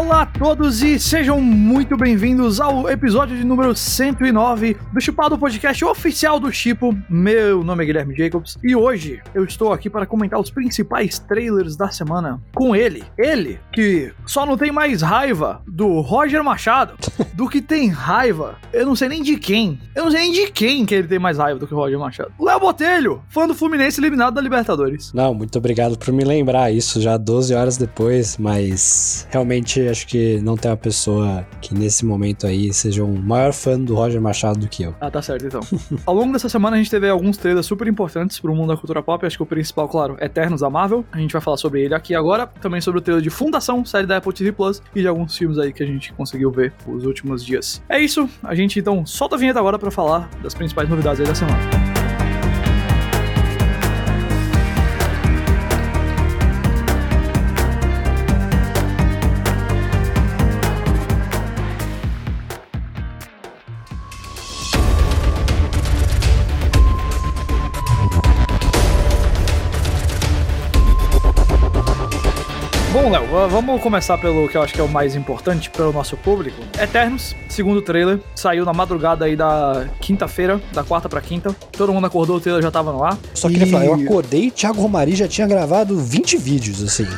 Olá a todos e sejam muito bem-vindos ao episódio de número 109 do Chipado Podcast oficial do Chipo. Meu nome é Guilherme Jacobs e hoje eu estou aqui para comentar os principais trailers da semana com ele. Ele que só não tem mais raiva do Roger Machado do que tem raiva. Eu não sei nem de quem. Eu não sei nem de quem que ele tem mais raiva do que o Roger Machado. Léo Botelho, fã do Fluminense eliminado da Libertadores. Não, muito obrigado por me lembrar isso já 12 horas depois, mas realmente acho que não tem uma pessoa que nesse momento aí seja um maior fã do Roger Machado do que eu. Ah, tá certo então. Ao longo dessa semana a gente teve alguns trailers super importantes pro mundo da cultura pop. Acho que o principal, claro, é Eternos da Marvel. A gente vai falar sobre ele aqui agora. Também sobre o trailer de Fundação, série da Apple TV Plus e de alguns filmes aí que a gente conseguiu ver nos últimos dias. É isso. A gente então solta a vinheta agora para falar das principais novidades aí da semana. Bom, Léo, vamos começar pelo que eu acho que é o mais importante para o nosso público. Eternos, segundo trailer, saiu na madrugada aí da quinta-feira, da quarta para quinta. Todo mundo acordou, o trailer já tava no ar. Só queria e... falar, eu acordei e Thiago Romari já tinha gravado 20 vídeos, assim.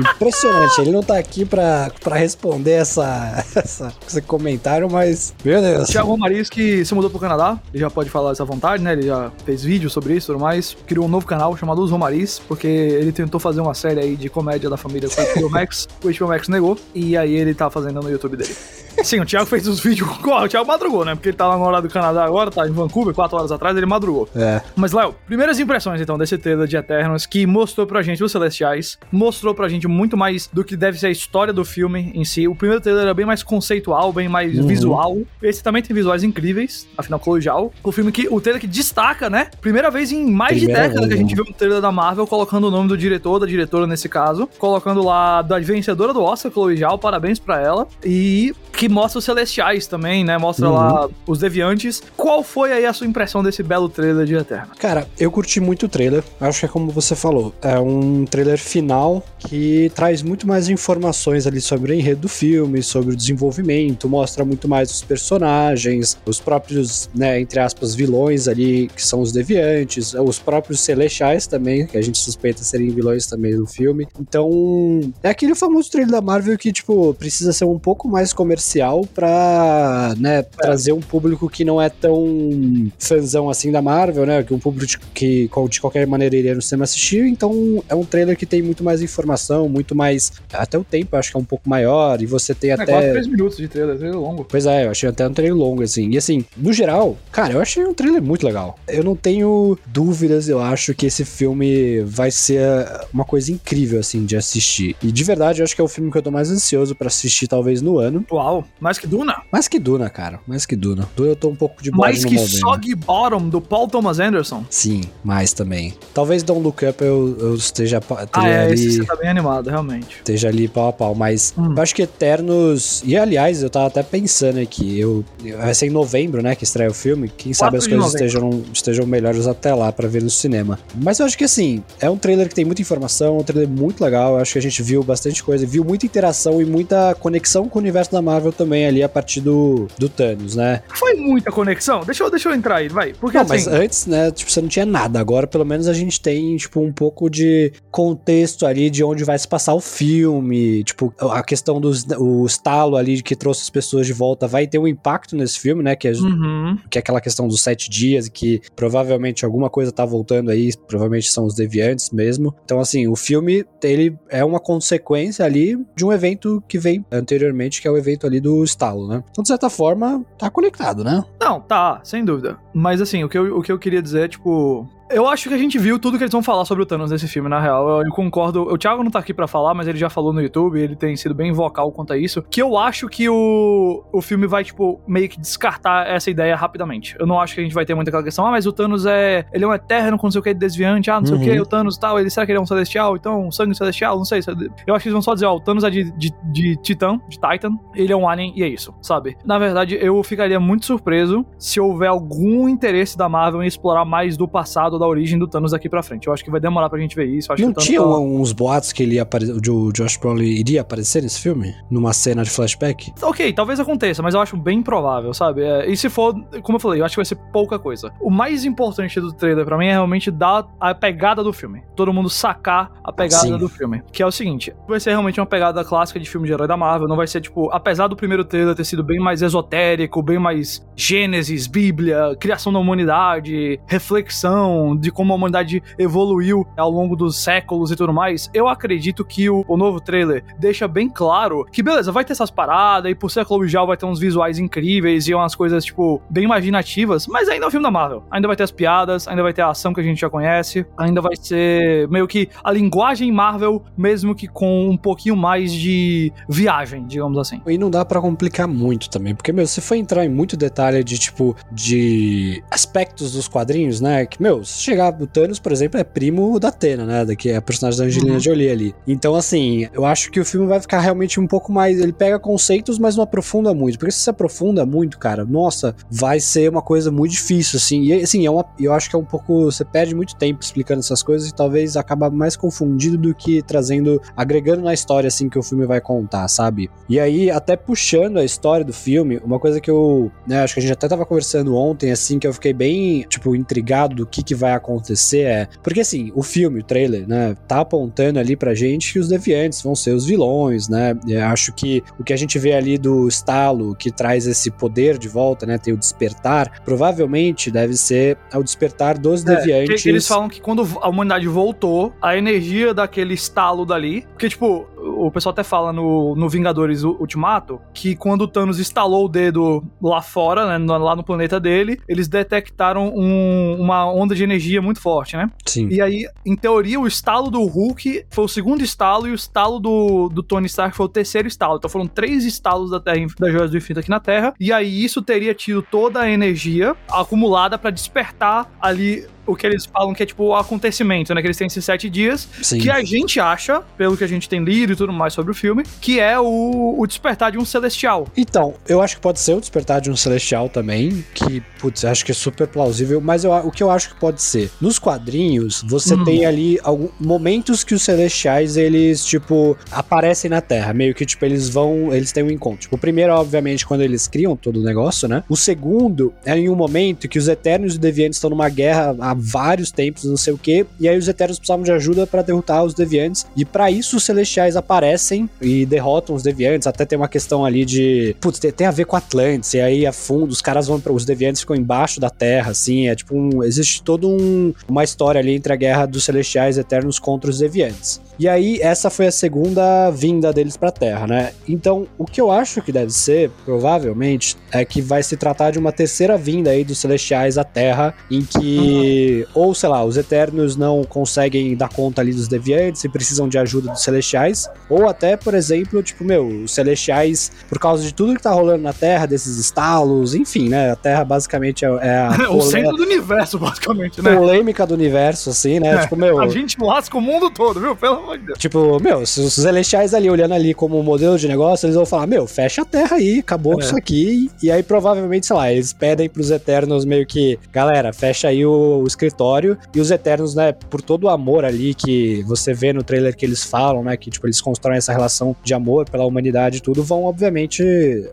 Impressionante. Ele não tá aqui pra, pra responder essa, essa, esse comentário, mas. Meu Deus. Thiago que se mudou pro Canadá, ele já pode falar essa vontade, né? Ele já fez vídeo sobre isso e tudo mais. Criou um novo canal chamado Os Romariz, porque ele tentou fazer uma série aí de comédia da família com o HBO Max. o HBO Max negou. E aí ele tá fazendo no YouTube dele. Sim, o Thiago fez os vídeos. O Thiago madrugou, né? Porque ele tá lá no horário do Canadá agora, tá em Vancouver, quatro horas atrás, ele madrugou. É. Mas, Léo, primeiras impressões então desse trailer de Eternos que mostrou pra gente os Celestiais, mostrou pra gente muito mais do que deve ser a história do filme em si. O primeiro trailer era bem mais conceitual, bem mais uhum. visual. Esse também tem visuais incríveis, afinal, Cologial. O filme que, o trailer que destaca, né? Primeira vez em mais Primeira de década vez, que a gente né? viu um trailer da Marvel colocando o nome do diretor, da diretora nesse caso, colocando lá da vencedora do Oscar, Chloe Zhao, parabéns pra ela. E que mostra os Celestiais também, né? Mostra uhum. lá os Deviantes. Qual foi aí a sua impressão desse belo trailer de Eterno? Cara, eu curti muito o trailer. Acho que é como você falou, é um trailer final que traz muito mais informações ali sobre o enredo do filme, sobre o desenvolvimento, mostra muito mais os personagens, os próprios, né, entre aspas, vilões ali, que são os Deviantes, os próprios Celestiais também, que a gente suspeita serem vilões também do filme. Então, é aquele famoso trailer da Marvel que, tipo, precisa ser um pouco mais comercial pra, né, é. trazer um público que não é tão fãzão assim da Marvel, né, que um público que de qualquer maneira iria no cinema assistir, então é um trailer que tem muito mais informação, muito mais, até o tempo eu acho que é um pouco maior, e você tem é, até... Quase 3 minutos de trailer, trailer longo. Pois é, eu achei até um trailer longo, assim, e assim, no geral, cara, eu achei um trailer muito legal. Eu não tenho dúvidas, eu acho que esse filme vai ser uma coisa incrível, assim, de assistir. E de verdade, eu acho que é o filme que eu tô mais ansioso para assistir, talvez, no ano. Uau, mais que Duna? Mais que Duna, cara. Mais que Duna. Duna eu tô um pouco de Mais que Sog Bottom, do Paul Thomas Anderson. Sim, mais também. Talvez Don't Look Up eu, eu esteja ah, é, ali... esse você tá bem animado, realmente. Esteja ali pau a pau, mas hum. eu acho que Eternos... E, aliás, eu tava até pensando aqui, eu... vai ser em novembro, né, que estreia o filme. Quem sabe as coisas estejam, estejam melhores até lá para ver no cinema. Mas eu acho que, assim, é um trailer que tem muita informação, um trailer muito legal. Eu acho que a gente viu bastante coisa, viu muita interação e muita conexão com o universo da Marvel também ali a partir do, do Thanos, né? Foi muita conexão? Deixa eu, deixa eu entrar aí, vai. Porque não, assim... mas antes, né, tipo, você não tinha nada. Agora, pelo menos, a gente tem, tipo, um pouco de contexto ali de onde vai se passar o filme. Tipo, a questão do o estalo ali que trouxe as pessoas de volta vai ter um impacto nesse filme, né? Que é, uhum. que é aquela questão dos sete dias, que provavelmente alguma coisa tá voltando aí, provavelmente são os deviantes mesmo. Então, assim, o filme, ele é uma consequência ali de um evento que vem anteriormente, que é o evento ali do estalo, né? Então, de certa forma, tá conectado, né? Não, tá, sem dúvida. Mas assim, o que eu, o que eu queria dizer é, tipo, eu acho que a gente viu tudo que eles vão falar sobre o Thanos nesse filme, na real. Eu, eu concordo. O Thiago não tá aqui para falar, mas ele já falou no YouTube, ele tem sido bem vocal quanto a isso. Que eu acho que o, o filme vai, tipo, meio que descartar essa ideia rapidamente. Eu não acho que a gente vai ter muita aquela questão, ah, mas o Thanos é. Ele é um eterno com não sei o que, desviante, ah, não sei uhum. o que, o Thanos e tal. Ele, será que ele é um celestial? Então, um sangue celestial? Não sei. Eu acho que eles vão só dizer, ó, o Thanos é de, de, de Titã, de Titan, ele é um alien e é isso, sabe? Na verdade, eu ficaria muito surpreso se houver algum interesse da Marvel em explorar mais do passado da origem do Thanos daqui pra frente. Eu acho que vai demorar pra gente ver isso. Não tinha tá... uns boatos que ele ia o Josh Brolin iria aparecer nesse filme? Numa cena de flashback? Ok, talvez aconteça, mas eu acho bem provável, sabe? É, e se for, como eu falei, eu acho que vai ser pouca coisa. O mais importante do trailer para mim é realmente dar a pegada do filme. Todo mundo sacar a pegada Sim. do filme. Que é o seguinte: vai ser realmente uma pegada clássica de filme de herói da Marvel. Não vai ser, tipo, apesar do primeiro trailer ter sido bem mais esotérico, bem mais Gênesis, Bíblia, criação da humanidade, reflexão de como a humanidade evoluiu ao longo dos séculos e tudo mais, eu acredito que o, o novo trailer deixa bem claro que, beleza, vai ter essas paradas, e por ser a Chloe Zhao vai ter uns visuais incríveis e umas coisas, tipo, bem imaginativas, mas ainda é um filme da Marvel. Ainda vai ter as piadas, ainda vai ter a ação que a gente já conhece, ainda vai ser meio que a linguagem Marvel, mesmo que com um pouquinho mais de viagem, digamos assim. E não dá para complicar muito também, porque, meu, se for entrar em muito detalhe de, tipo, de aspectos dos quadrinhos, né, que, meu, se chegar o Thanos, por exemplo, é primo da Atena, né, daqui é a personagem da Angelina uhum. Jolie ali. Então, assim, eu acho que o filme vai ficar realmente um pouco mais, ele pega conceitos, mas não aprofunda muito, porque se se aprofunda muito, cara, nossa, vai ser uma coisa muito difícil, assim, e, assim, é uma, eu acho que é um pouco, você perde muito tempo explicando essas coisas e talvez acaba mais confundido do que trazendo, agregando na história, assim, que o filme vai contar, sabe? E aí, até puxando a história do filme, uma coisa que eu, né, acho que a gente até tava conversando ontem, assim, que eu fiquei bem, tipo, intrigado do que que vai acontecer é, porque assim, o filme, o trailer, né, tá apontando ali pra gente que os deviantes vão ser os vilões, né, eu acho que o que a gente vê ali do estalo, que traz esse poder de volta, né, tem o despertar, provavelmente deve ser o despertar dos é, deviantes. Eles falam que quando a humanidade voltou, a energia daquele estalo dali, porque tipo, o pessoal até fala no, no Vingadores Ultimato que quando o Thanos instalou o dedo lá fora, né, lá no planeta dele, eles detectaram um, uma onda de energia muito forte, né? Sim. E aí, em teoria, o estalo do Hulk foi o segundo estalo e o estalo do, do Tony Stark foi o terceiro estalo. Então foram três estalos da Terra, das Joias do Infinito aqui na Terra. E aí isso teria tido toda a energia acumulada para despertar ali o que eles falam que é tipo o acontecimento, né? Que eles têm esses sete dias. Sim. Que a gente acha, pelo que a gente tem lido e tudo mais sobre o filme, que é o, o despertar de um celestial. Então, eu acho que pode ser o despertar de um celestial também, que, putz, acho que é super plausível, mas eu, o que eu acho que pode ser? Nos quadrinhos, você hum. tem ali alguns momentos que os celestiais, eles, tipo, aparecem na Terra, meio que, tipo, eles vão, eles têm um encontro. Tipo, o primeiro, obviamente, quando eles criam todo o negócio, né? O segundo é em um momento que os Eternos e os Deviantes estão numa guerra há vários tempos, não sei o que, e aí os Eternos precisavam de ajuda para derrotar os Deviantes, e para isso os Celestiais aparecem e derrotam os Deviantes, até tem uma questão ali de, putz, tem, tem a ver com Atlantis, e aí a fundo, os caras vão para os Deviantes ficam embaixo da Terra, assim, é tipo um, existe toda um, uma história ali entre a guerra dos Celestiais Eternos contra os Deviantes. E aí, essa foi a segunda vinda deles pra Terra, né? Então, o que eu acho que deve ser, provavelmente, é que vai se tratar de uma terceira vinda aí dos Celestiais à Terra, em que, uhum. ou sei lá, os Eternos não conseguem dar conta ali dos Deviantes e precisam de ajuda dos Celestiais, ou até, por exemplo, tipo, meu, os Celestiais, por causa de tudo que tá rolando na Terra, desses estalos, enfim, né? A Terra basicamente é, é a. o centro do universo, basicamente, né? Polêmica do universo, assim, né? É, tipo, meu. A gente lasca o mundo todo, viu? Pelo Tipo, meu, se os celestiais ali olhando ali como modelo de negócio, eles vão falar, meu, fecha a terra aí, acabou é. isso aqui. E aí, provavelmente, sei lá, eles pedem pros Eternos meio que, galera, fecha aí o, o escritório. E os Eternos, né, por todo o amor ali que você vê no trailer que eles falam, né, que, tipo, eles constroem essa relação de amor pela humanidade e tudo, vão, obviamente,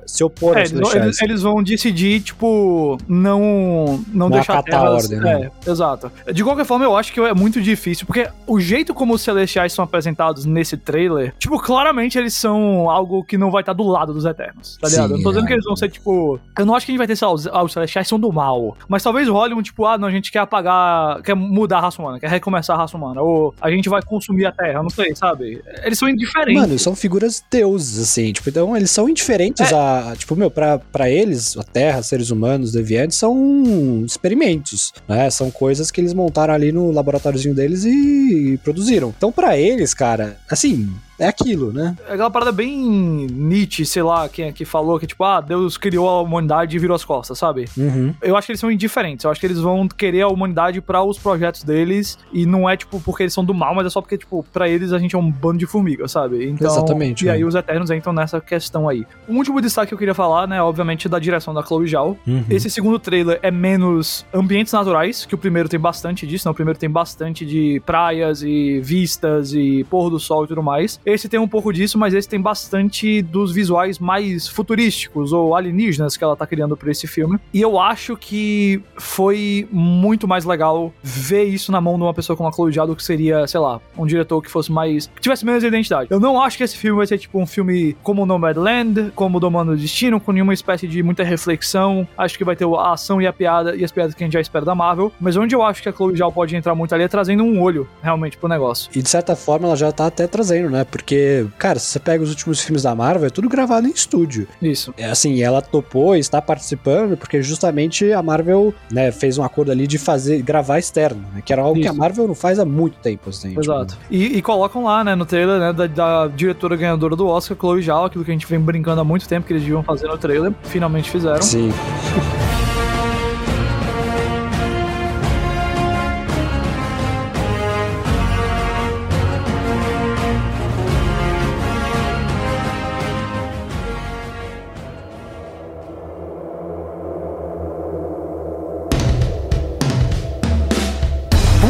se opor é, aos celestiais. Eles, eles, vão decidir, tipo, não, não, não deixar a terra... ordem, né? É, exato. De qualquer forma, eu acho que é muito difícil, porque o jeito como os celestiais são apresentados nesse trailer, tipo, claramente eles são algo que não vai estar do lado dos Eternos, tá ligado? Sim, eu não tô dizendo é. que eles vão ser, tipo. Eu não acho que a gente vai ter, sei lá, os, ah, os Celestiais são do mal. Mas talvez role um, tipo, ah, não, a gente quer apagar, quer mudar a raça humana, quer recomeçar a raça humana. Ou a gente vai consumir a Terra, não sei, sabe? Eles são indiferentes. Mano, são figuras deuses, assim, tipo, então eles são indiferentes é. a. Tipo, meu, pra, pra eles, a Terra, seres humanos, deviantes, são experimentos, né? São coisas que eles montaram ali no laboratóriozinho deles e, e produziram. Então, para eles, cara, assim, é aquilo, né? É aquela parada bem Nietzsche, sei lá, quem é que falou que, tipo, ah, Deus criou a humanidade e virou as costas, sabe? Uhum. Eu acho que eles são indiferentes. Eu acho que eles vão querer a humanidade para os projetos deles. E não é, tipo, porque eles são do mal, mas é só porque, tipo, pra eles a gente é um bando de formigas, sabe? Então, Exatamente, E é. aí os Eternos entram nessa questão aí. Um último destaque que eu queria falar, né, obviamente, da direção da Chloe Zhao. Uhum. Esse segundo trailer é menos ambientes naturais, que o primeiro tem bastante disso, né? O primeiro tem bastante de praias e vistas e pôr do sol e tudo mais. Esse tem um pouco disso, mas esse tem bastante dos visuais mais futurísticos ou alienígenas que ela tá criando pra esse filme. E eu acho que foi muito mais legal ver isso na mão de uma pessoa como a Chloe Zhao do que seria, sei lá, um diretor que fosse mais... que tivesse menos identidade. Eu não acho que esse filme vai ser tipo um filme como o Nomadland, como o Domando do Destino, com nenhuma espécie de muita reflexão. Acho que vai ter a ação e a piada e as piadas que a gente já espera da Marvel. Mas onde eu acho que a Chloe Zhao pode entrar muito ali é trazendo um olho, realmente, pro negócio. E de certa forma ela já tá até trazendo, né? Porque, cara, se você pega os últimos filmes da Marvel, é tudo gravado em estúdio. Isso. É assim, ela topou e está participando porque justamente a Marvel, né, fez um acordo ali de fazer, gravar externo, né? Que era algo que a Isso. Marvel não faz há muito tempo, assim. tipo, Exato. E, e colocam lá, né, no trailer, né, da, da diretora ganhadora do Oscar, Chloe Zhao, aquilo que a gente vem brincando há muito tempo que eles deviam fazer no trailer. Finalmente fizeram. Sim.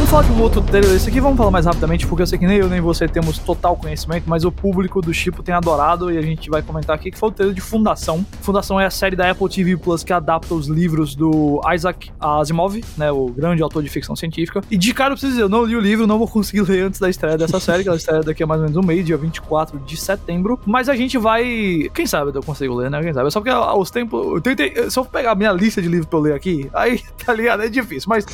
Vamos falar de um outro trailer desse aqui, vamos falar mais rapidamente, porque eu sei que nem eu nem você temos total conhecimento, mas o público do Chipo tem adorado e a gente vai comentar aqui que foi o trailer de Fundação. Fundação é a série da Apple TV Plus que adapta os livros do Isaac Asimov, né, o grande autor de ficção científica. E de cara eu preciso dizer, eu não li o livro, não vou conseguir ler antes da estreia dessa série, que ela estreia daqui a mais ou menos um mês, dia 24 de setembro. Mas a gente vai. Quem sabe eu consigo ler, né? Quem sabe? Só porque aos tempos. Eu tentei. Se eu pegar a minha lista de livros pra eu ler aqui, aí, tá ligado? É difícil. Mas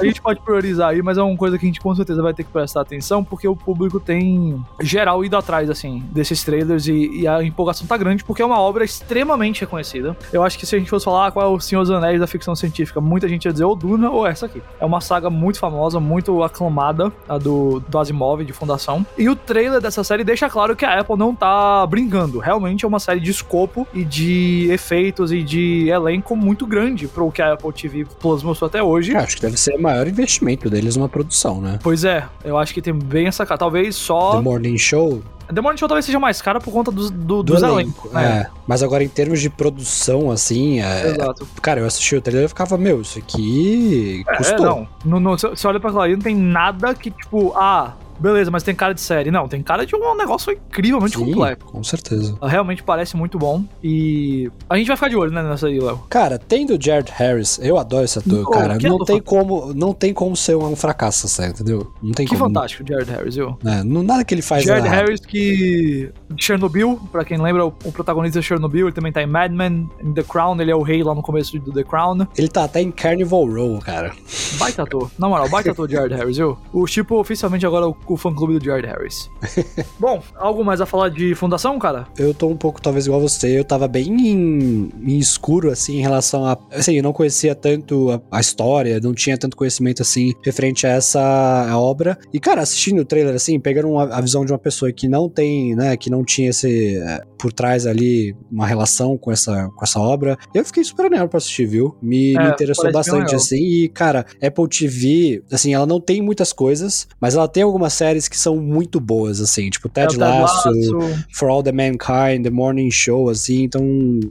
a gente pode priorizar aí, mas é uma coisa que a gente com certeza vai ter que prestar atenção, porque o público tem geral ido atrás, assim, desses trailers e, e a empolgação tá grande, porque é uma obra extremamente reconhecida. Eu acho que se a gente fosse falar ah, qual é o Senhor dos Anéis da ficção científica, muita gente ia dizer ou Duna ou essa aqui. É uma saga muito famosa, muito aclamada, a do, do Asimov, de Fundação. E o trailer dessa série deixa claro que a Apple não tá brincando. Realmente é uma série de escopo e de efeitos e de elenco muito grande pro que a Apple TV Plus mostrou até hoje. Acho que deve ser o maior investimento deles numa produção, né? Pois é, eu acho que tem bem essa cara. Talvez só. The Morning Show, The Morning Show talvez seja mais cara por conta dos, do, do dos elenco. elencos, né? É. Mas agora em termos de produção, assim, é... Exato. cara, eu assisti o trailer e ficava, meu, isso aqui É, custou. não. não, você você olha pra aquilo ali, não tem nada que, tipo, ah, beleza, mas tem cara de série. Não, tem cara de um negócio incrivelmente Sim, completo. com certeza. Realmente parece muito bom. E a gente vai ficar de olho, né, nessa aí, Léo. Cara, tendo o Jared Harris, eu adoro esse ator, Oh, cara. Não tem como, não tem como ser um fracasso, sério, entendeu? Não tem Que como. fantástico, Jared Harris, viu? É, não, nada que ele faz Jared. Harris, que. Chernobyl, pra quem lembra, o, o protagonista de Chernobyl, ele também tá em Mad Men, em The Crown, ele é o rei lá no começo do The Crown. Ele tá até em Carnival Row, cara. Baita ator. Na moral, baita ator Jared Harris, viu? O Chipo oficialmente agora é o, o fã-clube do Jared Harris. Bom, algo mais a falar de Fundação, cara? Eu tô um pouco, talvez, igual você. Eu tava bem em, em escuro, assim, em relação a. Assim, eu não conhecia tanto a, a história, não tinha tanto conhecimento, assim, referente a essa obra. E, cara, assistindo o trailer, assim, pegando uma- a visão de uma pessoa que não tem, né, que não tinha esse. é, por trás ali, uma relação com essa, com essa obra, eu fiquei super anel pra assistir, viu? Me, É, me interessou bastante, assim. E, cara, Apple TV, assim, ela não tem muitas coisas, mas ela tem algumas séries que são muito boas, assim, tipo É Ted Ted Lasso. Lasso. For All the Mankind, The Morning Show, assim. Então,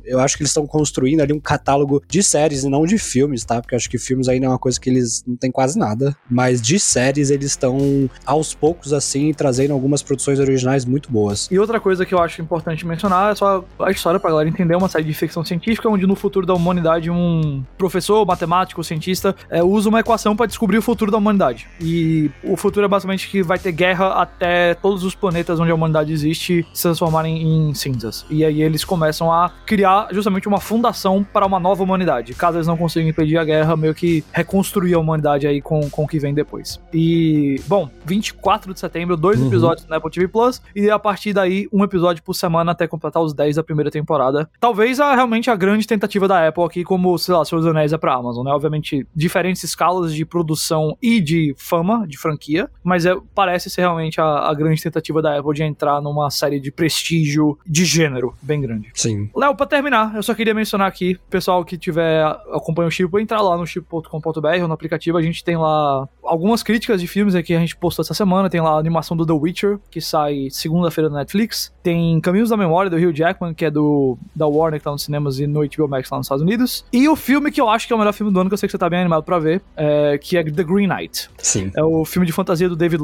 eu acho que eles estão construindo ali um catálogo de séries e não de filmes, tá? Porque acho que filmes ainda é uma coisa que eles não tem quase nada. Mas de séries, eles estão aos poucos, assim, trazendo algumas produções originais muito boas. E outra coisa que eu acho importante mencionar é só a história pra galera entender uma série de ficção científica onde no futuro da humanidade um professor, matemático, cientista é, usa uma equação pra descobrir o futuro da humanidade. E o futuro é basicamente que vai ter guerra até todos os planetas onde a humanidade existe se transformarem em cinzas. E aí eles começam a criar justamente uma fundação para uma nova humanidade. Caso eles não consigam impedir a guerra, meio que reconstruir a humanidade aí com, com o que vem depois. E, bom, 24 de setembro, dois Uhum. episódios na Apple TV Plus, e a partir daí, um episódio por semana até completar os 10 da primeira temporada. Talvez a, realmente a grande tentativa da Apple aqui, como, sei lá, Senhor dos Anéis é pra Amazon, né? Obviamente, diferentes escalas de produção e de fama, de franquia, mas é, parece ser realmente a, a, grande tentativa da Apple de entrar numa série de prestígio de gênero bem grande. Sim. Léo, pra terminar, eu só queria mencionar aqui, pessoal que tiver acompanha o Chipo, entrar lá no chipo.com.br ou no aplicativo, a gente tem lá algumas críticas de filmes aqui a gente postou essa semana, tem lá a animação do The Witcher, que sai segunda-feira na Netflix, tem Caminhos da Memória do Hugh Jackman, que é do da Warner que tá nos cinemas e no HBO Max lá nos Estados Unidos, e o filme que eu acho que é o melhor filme do ano, que eu sei que você tá bem animado pra ver, é, que é The Green Knight. Sim. É o filme de fantasia do David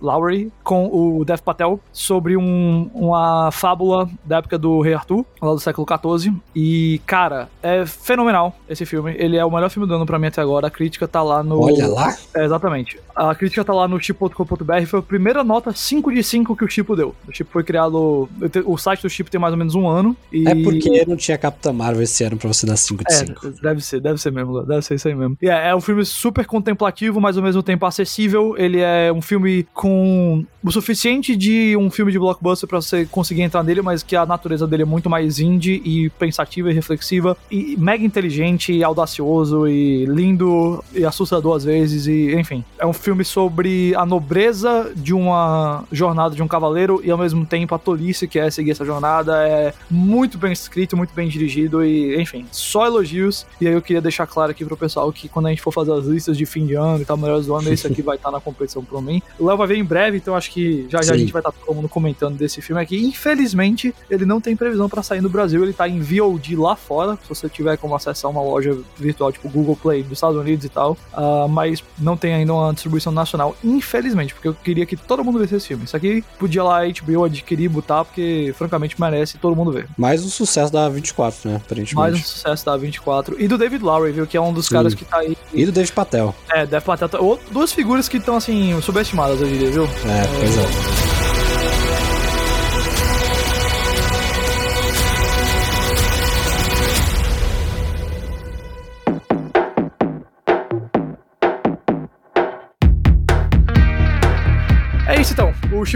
Lowery, Lowery com o Dev Patel, sobre um, uma fábula da época do Rei Arthur, lá do século XIV. E, cara, é fenomenal esse filme. Ele é o melhor filme do ano pra mim até agora. A crítica tá lá no. Olha lá! É, exatamente. A crítica tá lá no chip.com.br. Foi a primeira nota 5 de 5 que o Chipo deu. O Chipo foi criado. O site do Chip tem mais ou menos um ano. E... É porque não tinha Capitã Marvel esse ano pra você dar 5 de 5. É, deve ser, deve ser mesmo, deve ser isso aí mesmo. E é, é um filme super contemplativo, mas ao mesmo tempo acessível. Ele é um filme com o suficiente de um filme de blockbuster para você conseguir entrar nele, mas que a natureza dele é muito mais indie e pensativa e reflexiva e mega inteligente e audacioso e lindo e assustador às vezes e enfim, é um filme sobre a nobreza de uma jornada de um cavaleiro e ao mesmo tempo a tolice que é seguir essa jornada, é muito bem escrito, muito bem dirigido e enfim, só elogios. E aí eu queria deixar claro aqui pro pessoal que quando a gente for fazer as listas de fim de ano e tal, melhores do ano, esse aqui vai estar na competição por mim. O Vai ver em breve, então acho que já já a gente vai estar tá todo mundo comentando desse filme aqui. Infelizmente, ele não tem previsão para sair no Brasil, ele tá em VOD lá fora, se você tiver como acessar uma loja virtual tipo Google Play dos Estados Unidos e tal, uh, mas não tem ainda uma distribuição nacional, infelizmente, porque eu queria que todo mundo visse esse filme. Isso aqui podia lá HBO adquirir, botar, porque francamente merece todo mundo ver. Mais um sucesso da 24, né, aparentemente. Mais um sucesso da 24 e do David Lowry, viu, que é um dos Sim. caras que tá aí. E do David Patel. É, David Patel. Tá, duas figuras que estão assim subestimadas, eu diria, viu? É, pois é.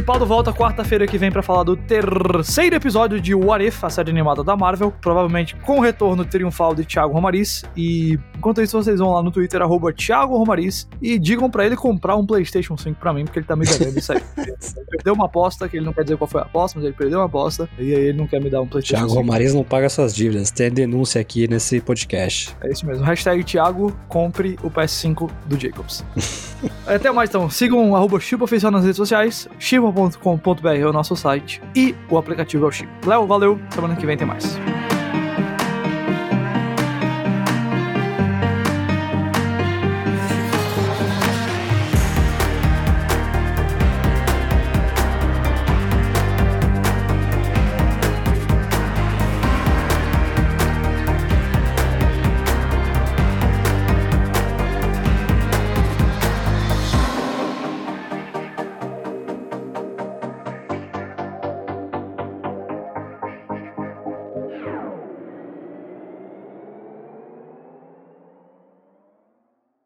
Chipaldo volta quarta-feira que vem para falar do terceiro episódio de What If, a série animada da Marvel. Provavelmente com o retorno triunfal de Thiago Romariz. E enquanto isso, vocês vão lá no Twitter, arroba Thiago Romariz, e digam para ele comprar um PlayStation 5 para mim, porque ele tá me devendo isso aí. ele perdeu uma aposta, que ele não quer dizer qual foi a aposta, mas ele perdeu uma aposta, e aí ele não quer me dar um PlayStation Thiago 5. Romariz não paga suas dívidas. Tem denúncia aqui nesse podcast. É isso mesmo. Hashtag Thiago, compre o PS5 do Jacobs. Até mais então. Sigam arroba Oficial nas redes sociais chiva.com.br é o nosso site e o aplicativo é o Chivo. Léo, valeu, semana que vem tem mais.